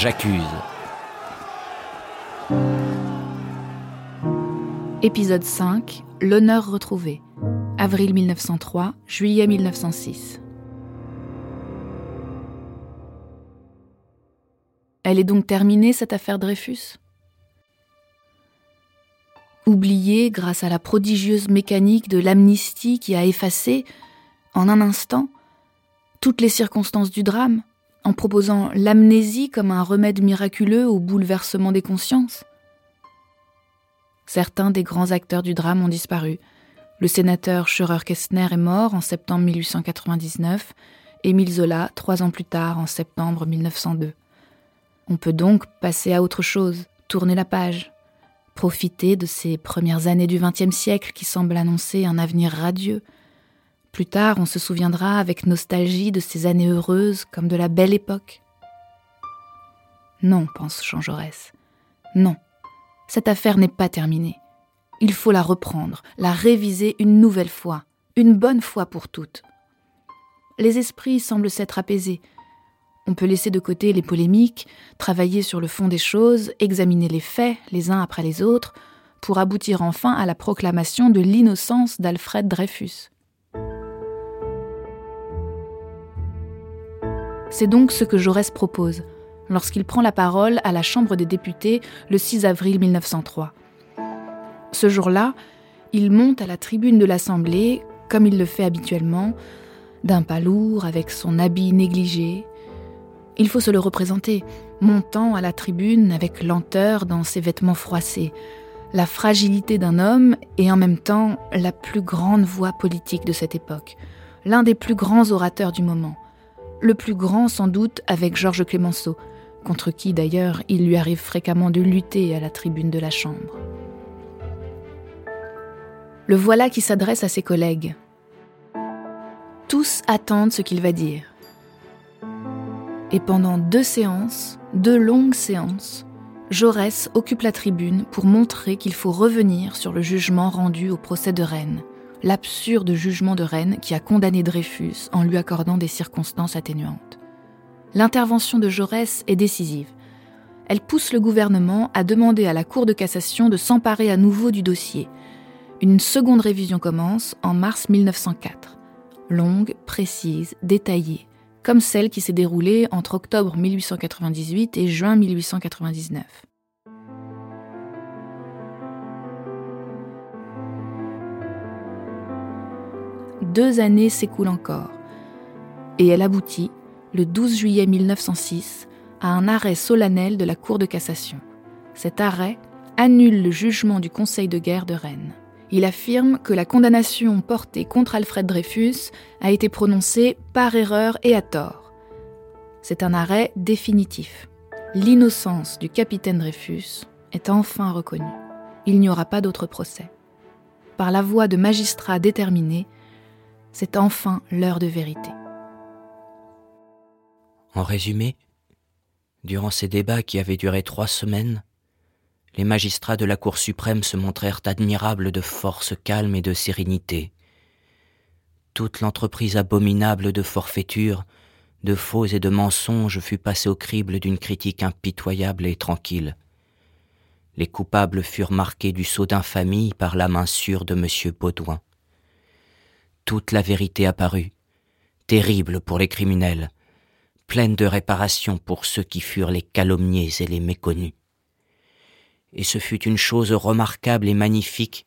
J'accuse. Épisode 5 L'honneur retrouvé. Avril 1903, juillet 1906. Elle est donc terminée, cette affaire Dreyfus? Oubliée grâce à la prodigieuse mécanique de l'amnistie qui a effacé, en un instant, toutes les circonstances du drame, en proposant l'amnésie comme un remède miraculeux au bouleversement des consciences Certains des grands acteurs du drame ont disparu. Le sénateur Scheurer-Kestner est mort en septembre 1899, Émile Zola trois ans plus tard, en septembre 1902. On peut donc passer à autre chose, tourner la page, profiter de ces premières années du XXe siècle qui semblent annoncer un avenir radieux. Plus tard, on se souviendra avec nostalgie de ces années heureuses comme de la belle époque. Non, pense Jean Jaurès. Non, cette affaire n'est pas terminée. Il faut la reprendre, la réviser une nouvelle fois, une bonne fois pour toutes. Les esprits semblent s'être apaisés. On peut laisser de côté les polémiques, travailler sur le fond des choses, examiner les faits les uns après les autres, pour aboutir enfin à la proclamation de l'innocence d'Alfred Dreyfus. C'est donc ce que Jaurès propose, lorsqu'il prend la parole à la Chambre des députés le 6 avril 1903. Ce jour-là, il monte à la tribune de l'Assemblée, comme il le fait habituellement, d'un pas lourd, avec son habit négligé. Il faut se le représenter, montant à la tribune avec lenteur dans ses vêtements froissés, la fragilité d'un homme et en même temps la plus grande voix politique de cette époque, l'un des plus grands orateurs du moment, le plus grand sans doute avec Georges Clémenceau, contre qui d'ailleurs il lui arrive fréquemment de lutter à la tribune de la Chambre. Le voilà qui s'adresse à ses collègues. Tous attendent ce qu'il va dire. Et pendant deux séances, deux longues séances, Jaurès occupe la tribune pour montrer qu'il faut revenir sur le jugement rendu au procès de Rennes, l'absurde jugement de Rennes qui a condamné Dreyfus en lui accordant des circonstances atténuantes l'intervention de Jaurès est décisive. Elle pousse le gouvernement à demander à la Cour de cassation de s'emparer à nouveau du dossier. Une seconde révision commence en mars 1904. Longue, précise, détaillée, comme celle qui s'est déroulée entre octobre 1898 et juin 1899. Deux années s'écoulent encore, et elle aboutit le 12 juillet 1906, à un arrêt solennel de la Cour de cassation. Cet arrêt annule le jugement du Conseil de guerre de Rennes. Il affirme que la condamnation portée contre Alfred Dreyfus a été prononcée par erreur et à tort. C'est un arrêt définitif. L'innocence du capitaine Dreyfus est enfin reconnue. Il n'y aura pas d'autre procès. Par la voix de magistrats déterminés, c'est enfin l'heure de vérité. En résumé, durant ces débats qui avaient duré trois semaines, les magistrats de la Cour suprême se montrèrent admirables de force calme et de sérénité. Toute l'entreprise abominable de forfaiture, de faux et de mensonges fut passée au crible d'une critique impitoyable et tranquille. Les coupables furent marqués du sceau d'infamie par la main sûre de M. Baudouin. Toute la vérité apparut, terrible pour les criminels, pleine de réparation pour ceux qui furent les calomniés et les méconnus. Et ce fut une chose remarquable et magnifique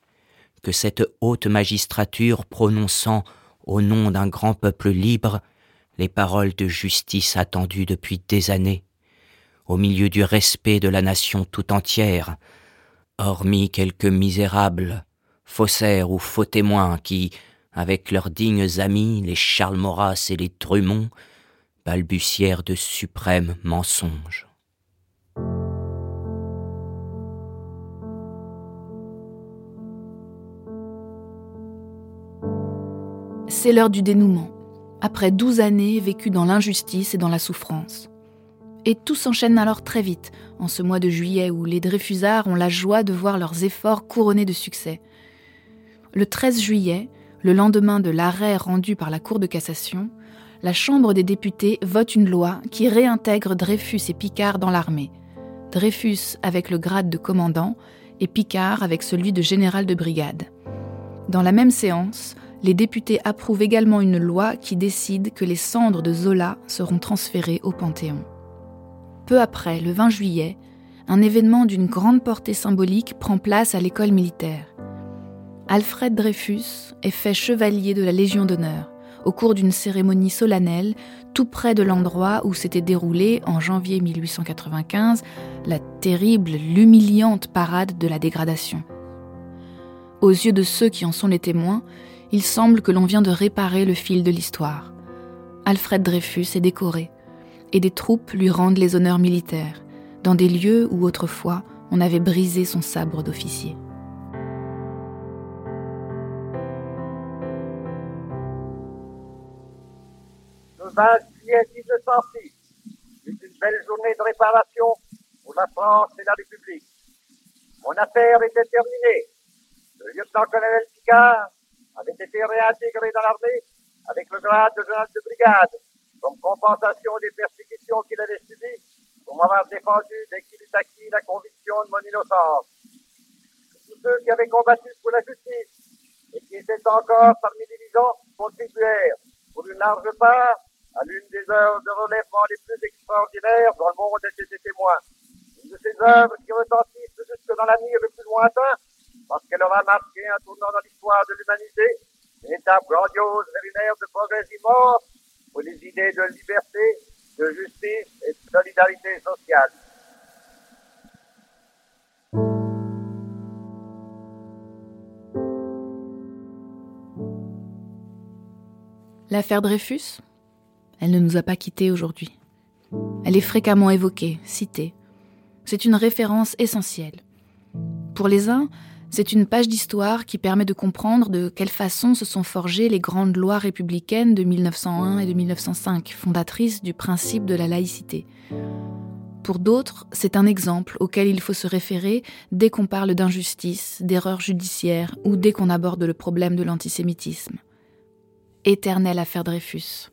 que cette haute magistrature prononçant au nom d'un grand peuple libre les paroles de justice attendues depuis des années, au milieu du respect de la nation tout entière, hormis quelques misérables, faussaires ou faux témoins qui, avec leurs dignes amis, les Charles Maurras et les Drummond, balbutièrent de suprêmes mensonges. C'est l'heure du dénouement, après douze années vécues dans l'injustice et dans la souffrance. Et tout s'enchaîne alors très vite, en ce mois de juillet où les Dreyfusards ont la joie de voir leurs efforts couronnés de succès. Le 13 juillet, le lendemain de l'arrêt rendu par la Cour de cassation, la Chambre des députés vote une loi qui réintègre Dreyfus et Picard dans l'armée. Dreyfus avec le grade de commandant et Picard avec celui de général de brigade. Dans la même séance, les députés approuvent également une loi qui décide que les cendres de Zola seront transférées au Panthéon. Peu après, le 20 juillet, un événement d'une grande portée symbolique prend place à l'école militaire. Alfred Dreyfus est fait chevalier de la Légion d'honneur au cours d'une cérémonie solennelle tout près de l'endroit où s'était déroulée en janvier 1895 la terrible, l'humiliante parade de la dégradation. Aux yeux de ceux qui en sont les témoins, il semble que l'on vient de réparer le fil de l'histoire. Alfred Dreyfus est décoré, et des troupes lui rendent les honneurs militaires, dans des lieux où autrefois on avait brisé son sabre d'officier. Le 20 juillet 1906 est une belle journée de réparation pour la France et la République. Mon affaire était terminée. Le lieutenant-colonel Picard avait été réintégré dans l'armée avec le grade de général de brigade comme compensation des persécutions qu'il avait subies pour m'avoir défendu dès qu'il eut acquis la conviction de mon innocence. Tous ceux qui avaient combattu pour la justice et qui étaient encore parmi les vivants contribuèrent pour une large part à l'une des œuvres de relèvement les plus extraordinaires dont le monde était témoin. Une de ces œuvres qui retentissent jusque dans l'avenir le plus lointain parce qu'elle aura marqué un tournant dans l'histoire de l'humanité, une étape grandiose vers une ère de progrès immense pour les idées de liberté, de justice et de solidarité sociale. L'affaire Dreyfus, elle ne nous a pas quittés aujourd'hui. Elle est fréquemment évoquée, citée. C'est une référence essentielle. Pour les uns, c'est une page d'histoire qui permet de comprendre de quelle façon se sont forgées les grandes lois républicaines de 1901 et de 1905, fondatrices du principe de la laïcité. Pour d'autres, c'est un exemple auquel il faut se référer dès qu'on parle d'injustice, d'erreur judiciaire ou dès qu'on aborde le problème de l'antisémitisme. Éternelle affaire Dreyfus.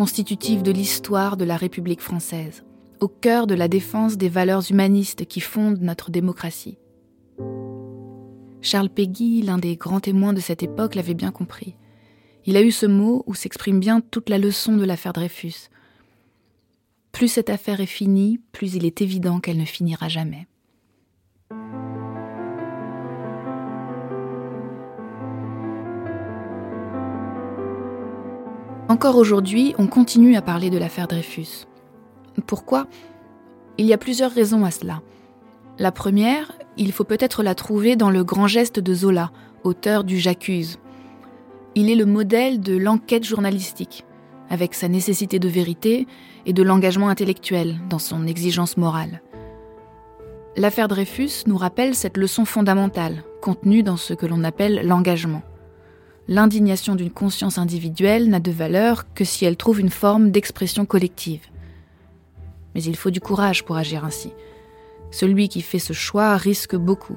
Constitutive de l'histoire de la République française, au cœur de la défense des valeurs humanistes qui fondent notre démocratie. Charles Péguy, l'un des grands témoins de cette époque, l'avait bien compris. Il a eu ce mot où s'exprime bien toute la leçon de l'affaire Dreyfus. Plus cette affaire est finie, plus il est évident qu'elle ne finira jamais. Encore aujourd'hui, on continue à parler de l'affaire Dreyfus. Pourquoi? Il y a plusieurs raisons à cela. La première, il faut peut-être la trouver dans le grand geste de Zola, auteur du J'accuse. Il est le modèle de l'enquête journalistique, avec sa nécessité de vérité et de l'engagement intellectuel dans son exigence morale. L'affaire Dreyfus nous rappelle cette leçon fondamentale, contenue dans ce que l'on appelle l'engagement. L'indignation d'une conscience individuelle n'a de valeur que si elle trouve une forme d'expression collective. Mais il faut du courage pour agir ainsi. Celui qui fait ce choix risque beaucoup.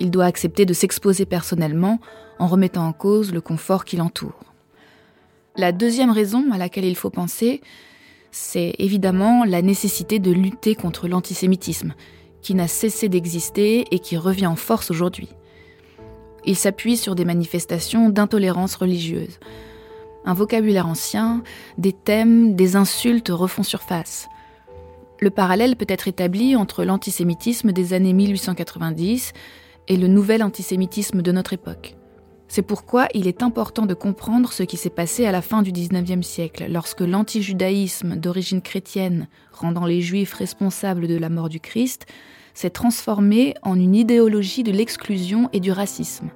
Il doit accepter de s'exposer personnellement en remettant en cause le confort qui l'entoure. La deuxième raison à laquelle il faut penser, c'est évidemment la nécessité de lutter contre l'antisémitisme, qui n'a cessé d'exister et qui revient en force aujourd'hui. Il s'appuie sur des manifestations d'intolérance religieuse. Un vocabulaire ancien, des thèmes, des insultes refont surface. Le parallèle peut être établi entre l'antisémitisme des années 1890 et le nouvel antisémitisme de notre époque. C'est pourquoi il est important de comprendre ce qui s'est passé à la fin du XIXe siècle, lorsque l'antijudaïsme d'origine chrétienne, rendant les juifs responsables de la mort du Christ, s'est transformé en une idéologie de l'exclusion et du racisme.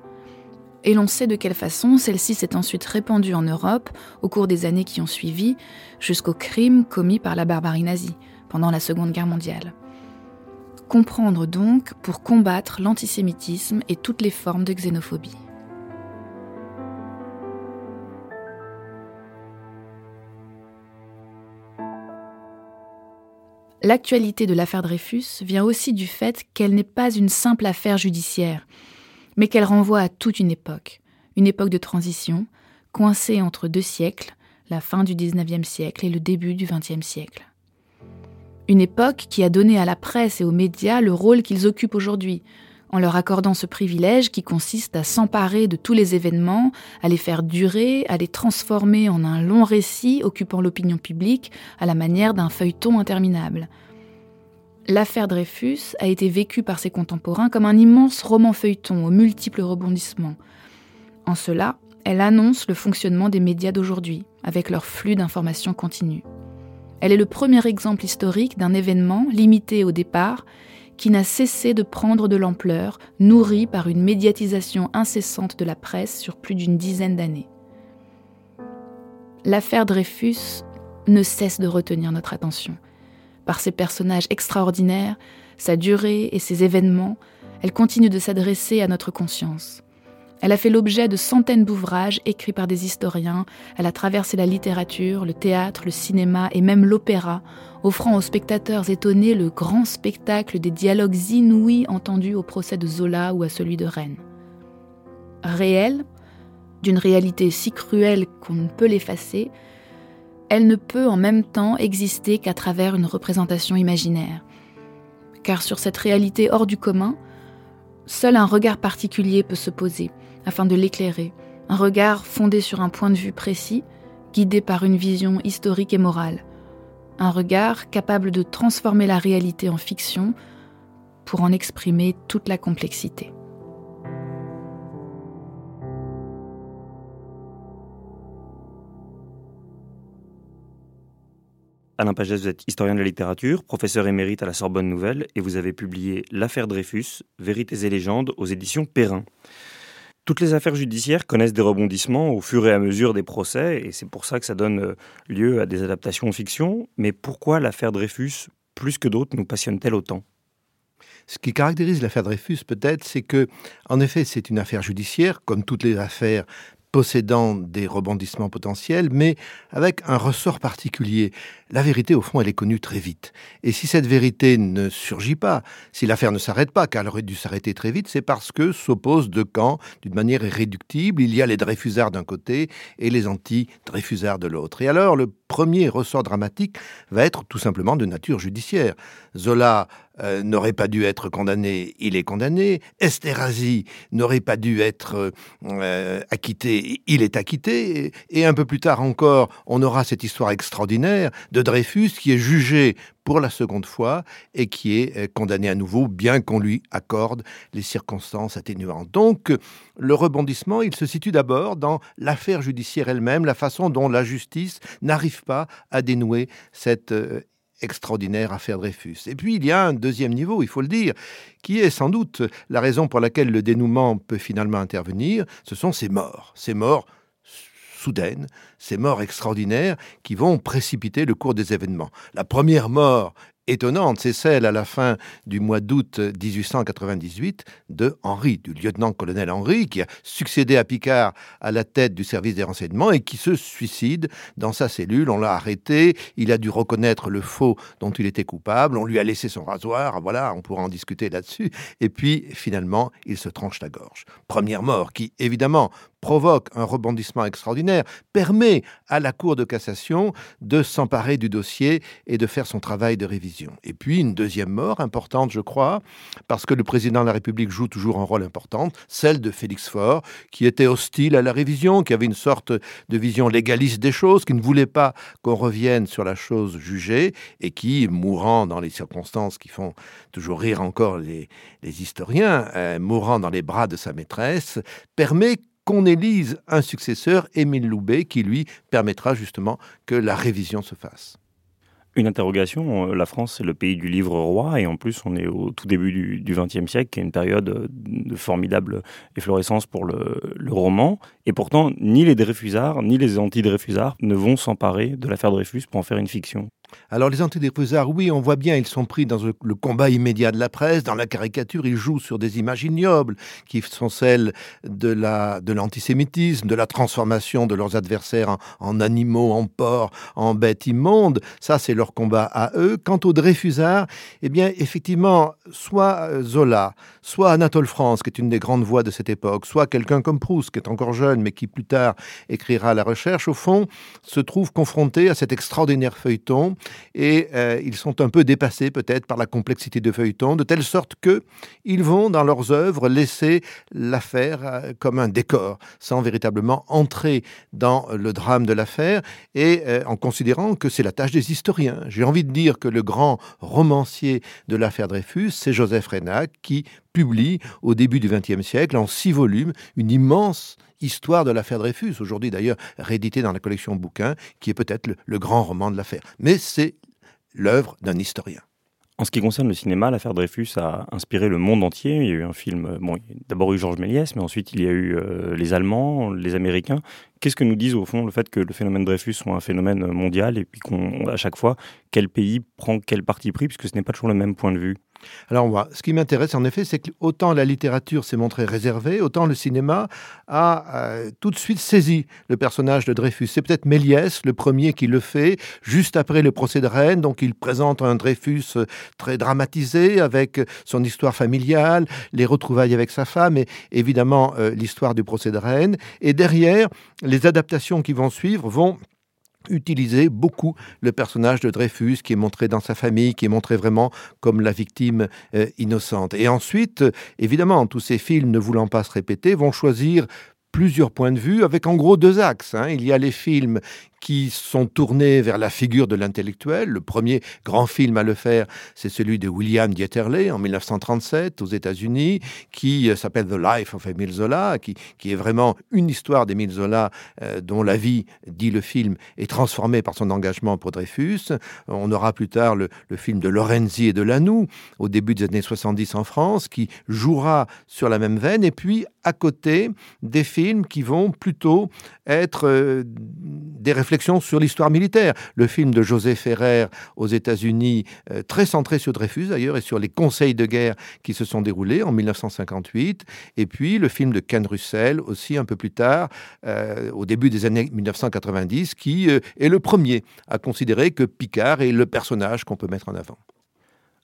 Et l'on sait de quelle façon celle-ci s'est ensuite répandue en Europe au cours des années qui ont suivi, jusqu'aux crimes commis par la barbarie nazie pendant la Seconde Guerre mondiale. Comprendre donc pour combattre l'antisémitisme et toutes les formes de xénophobie. L'actualité de l'affaire Dreyfus vient aussi du fait qu'elle n'est pas une simple affaire judiciaire, mais qu'elle renvoie à toute une époque, une époque de transition, coincée entre deux siècles, la fin du XIXe siècle et le début du XXe siècle. Une époque qui a donné à la presse et aux médias le rôle qu'ils occupent aujourd'hui, en leur accordant ce privilège qui consiste à s'emparer de tous les événements, à les faire durer, à les transformer en un long récit occupant l'opinion publique à la manière d'un feuilleton interminable. L'affaire Dreyfus a été vécue par ses contemporains comme un immense roman feuilleton aux multiples rebondissements. En cela, elle annonce le fonctionnement des médias d'aujourd'hui, avec leur flux d'informations continues. Elle est le premier exemple historique d'un événement limité au départ qui n'a cessé de prendre de l'ampleur, nourri par une médiatisation incessante de la presse sur plus d'une dizaine d'années. L'affaire Dreyfus ne cesse de retenir notre attention. Par ses personnages extraordinaires, sa durée et ses événements, elle continue de s'adresser à notre conscience. Elle a fait l'objet de centaines d'ouvrages écrits par des historiens, elle a traversé la littérature, le théâtre, le cinéma et même l'opéra, offrant aux spectateurs étonnés le grand spectacle des dialogues inouïs entendus au procès de Zola ou à celui de Rennes. Réelle, d'une réalité si cruelle qu'on ne peut l'effacer, elle ne peut en même temps exister qu'à travers une représentation imaginaire. Car sur cette réalité hors du commun, seul un regard particulier peut se poser, afin de l'éclairer, un regard fondé sur un point de vue précis, guidé par une vision historique et morale, un regard capable de transformer la réalité en fiction pour en exprimer toute la complexité. Alain Pagès, vous êtes historien de la littérature, professeur émérite à la Sorbonne Nouvelle, et vous avez publié L'affaire Dreyfus, Vérités et légendes aux éditions Perrin. Toutes les affaires judiciaires connaissent des rebondissements au fur et à mesure des procès, et c'est pour ça que ça donne euh, lieu à des adaptations en fiction. Mais pourquoi l'affaire Dreyfus, plus que d'autres, nous passionne-t-elle autant? Ce qui caractérise l'affaire Dreyfus, peut-être, c'est que, en effet, c'est une affaire judiciaire, comme toutes les affaires possédant des rebondissements potentiels, mais avec un ressort particulier. La vérité, au fond, elle est connue très vite. Et si cette vérité ne surgit pas, si l'affaire ne s'arrête pas, car elle aurait dû s'arrêter très vite, c'est parce que s'opposent deux camps d'une manière irréductible. Il y a les Dreyfusards d'un côté et les anti-Dreyfusards de l'autre. Et alors, le premier ressort dramatique va être tout simplement de nature judiciaire. Zola euh, n'aurait pas dû être condamné, il est condamné. Esterhazy n'aurait pas dû être euh, acquitté, il est acquitté. Et un peu plus tard encore, on aura cette histoire extraordinaire de Dreyfus qui est jugé pour la seconde fois et qui est euh, condamné à nouveau, bien qu'on lui accorde les circonstances atténuantes. Donc, le rebondissement, il se situe d'abord dans l'affaire judiciaire elle-même, la façon dont la justice n'arrive pas à dénouer cette extraordinaire affaire Dreyfus. Et puis il y a un deuxième niveau, il faut le dire, qui est sans doute la raison pour laquelle le dénouement peut finalement intervenir, ce sont ces morts, ces morts soudaines, ces morts extraordinaires qui vont précipiter le cours des événements. La première mort étonnante, c'est celle à la fin du mois d'août 1898 de Henri, du lieutenant-colonel Henri, qui a succédé à Picard à la tête du service des renseignements et qui se suicide dans sa cellule. On l'a arrêté, il a dû reconnaître le faux dont il était coupable, on lui a laissé son rasoir, voilà, on pourra en discuter là-dessus. Et puis, finalement, il se tranche la gorge. Première mort qui, évidemment, provoque un rebondissement extraordinaire, permet à la Cour de cassation de s'emparer du dossier et de faire son travail de révision. Et puis une deuxième mort importante, je crois, parce que le président de la République joue toujours un rôle important, celle de Félix Faure, qui était hostile à la révision, qui avait une sorte de vision légaliste des choses, qui ne voulait pas qu'on revienne sur la chose jugée, et qui, mourant dans les circonstances qui font toujours rire encore les, historiens, euh, mourant dans les bras de sa maîtresse, permet qu'on élise un successeur, Émile Loubet, qui lui permettra justement que la révision se fasse. Une interrogation, euh, la France c'est le pays du livre roi et en plus on est au tout début du XXe siècle qui est une période de formidable efflorescence pour le, roman et pourtant ni les Dreyfusards ni les anti-Dreyfusards ne vont s'emparer de l'affaire Dreyfus pour en faire une fiction. Alors les antidépresseurs, oui, on voit bien, ils sont pris dans le combat immédiat de la presse, dans la caricature, ils jouent sur des images ignobles qui sont celles de la de l'antisémitisme, de la transformation de leurs adversaires en, animaux, en porcs, en bêtes immondes. Ça, c'est leur combat à eux. Quant aux Dreyfusards, eh bien, effectivement, soit euh, Zola, soit Anatole France, qui est une des grandes voix de cette époque, soit quelqu'un comme Proust, qui est encore jeune, mais qui plus tard écrira La Recherche, au fond, se trouve confronté à cet extraordinaire feuilleton et euh, ils sont un peu dépassés peut-être par la complexité de feuilleton, de telle sorte que ils vont dans leurs œuvres laisser l'affaire euh, comme un décor, sans véritablement entrer dans le drame de l'affaire et euh, en considérant que c'est la tâche des historiens. J'ai envie de dire que le grand romancier de l'affaire Dreyfus, c'est Joseph Reynac qui publie au début du XXe siècle en six volumes une immense histoire de l'affaire Dreyfus, aujourd'hui d'ailleurs réédité dans la collection bouquins, qui est peut-être le, grand roman de l'affaire. Mais c'est l'œuvre d'un historien. En ce qui concerne le cinéma, l'affaire Dreyfus a inspiré le monde entier. Il y a eu un film, bon, d'abord eu Georges Méliès, mais ensuite il y a eu euh, les Allemands, les Américains. Qu'est-ce que nous disent au fond le fait que le phénomène Dreyfus soit un phénomène mondial et puis qu'à chaque fois, quel pays prend quel parti pris, puisque ce n'est pas toujours le même point de vue? Alors, moi, ce qui m'intéresse en effet, c'est que autant la littérature s'est montrée réservée, autant le cinéma a euh, tout de suite saisi le personnage de Dreyfus. C'est peut-être Méliès, le premier, qui le fait, juste après le procès de Rennes. Donc, il présente un Dreyfus euh, très dramatisé, avec son histoire familiale, les retrouvailles avec sa femme, et évidemment euh, l'histoire du procès de Rennes. Et derrière, les adaptations qui vont suivre vont utiliser beaucoup le personnage de Dreyfus qui est montré dans sa famille, qui est montré vraiment comme la victime euh, innocente. Et ensuite, évidemment, tous ces films ne voulant pas se répéter vont choisir plusieurs points de vue avec en gros deux axes. Hein. Il y a les films qui sont tournés vers la figure de l'intellectuel. Le premier grand film à le faire, c'est celui de William Dieterle en 1937 aux États-Unis, qui euh, s'appelle The Life of Emile Zola, qui, qui est vraiment une histoire d'Emile Zola euh, dont la vie, dit le film, est transformée par son engagement pour Dreyfus. On aura plus tard le, le film de Lorenzi et de Lanoux au début des années 70 en France, qui jouera sur la même veine. Et puis à côté, des films qui vont plutôt être euh, des réflexions sur l'histoire militaire. Le film de José Ferrer aux États-Unis, euh, très centré sur Dreyfus d'ailleurs, et sur les conseils de guerre qui se sont déroulés en 1958. Et puis le film de Ken Russell, aussi un peu plus tard, euh, au début des années 1990, qui est le premier à considérer que Picard est le personnage qu'on peut mettre en avant.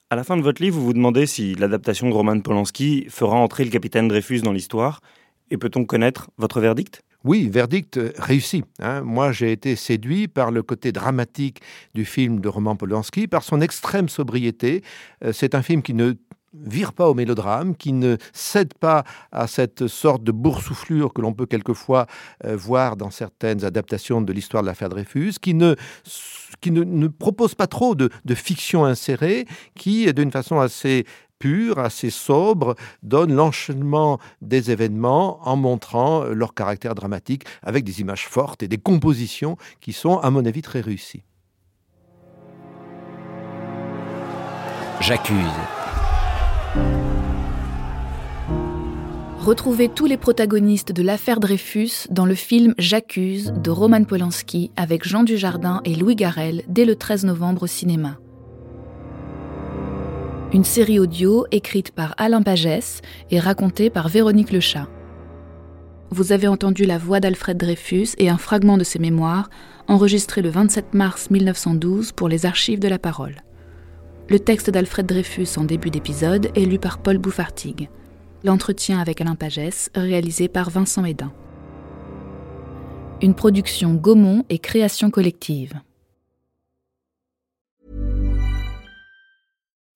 À la fin de votre livre, vous vous demandez si l'adaptation de Roman Polanski fera entrer le capitaine Dreyfus dans l'histoire. Et peut-on connaître votre verdict? Oui, verdict réussi. Hein. Moi, j'ai été séduit par le côté dramatique du film de Roman Polanski, par son extrême sobriété. Euh, c'est un film qui ne vire pas au mélodrame, qui ne cède pas à cette sorte de boursouflure que l'on peut quelquefois euh, voir dans certaines adaptations de l'histoire de l'affaire Dreyfus, qui ne qui ne, propose pas trop de, de fiction insérée, qui, d'une façon assez pur, assez sobre, donne l'enchaînement des événements en montrant leur caractère dramatique avec des images fortes et des compositions qui sont, à mon avis, très réussies. J'accuse. Retrouvez tous les protagonistes de l'affaire Dreyfus dans le film J'accuse de Roman Polanski avec Jean Dujardin et Louis Garrel dès le 13 novembre au cinéma une série audio écrite par Alain Pagès et racontée par Véronique Lechat. Vous avez entendu la voix d'Alfred Dreyfus et un fragment de ses mémoires enregistré le 27 mars 1912 pour les archives de la parole. Le texte d'Alfred Dreyfus en début d'épisode est lu par Paul Bouffartigue. L'entretien avec Alain Pagès réalisé par Vincent Hédin. Une production Gaumont et création collective.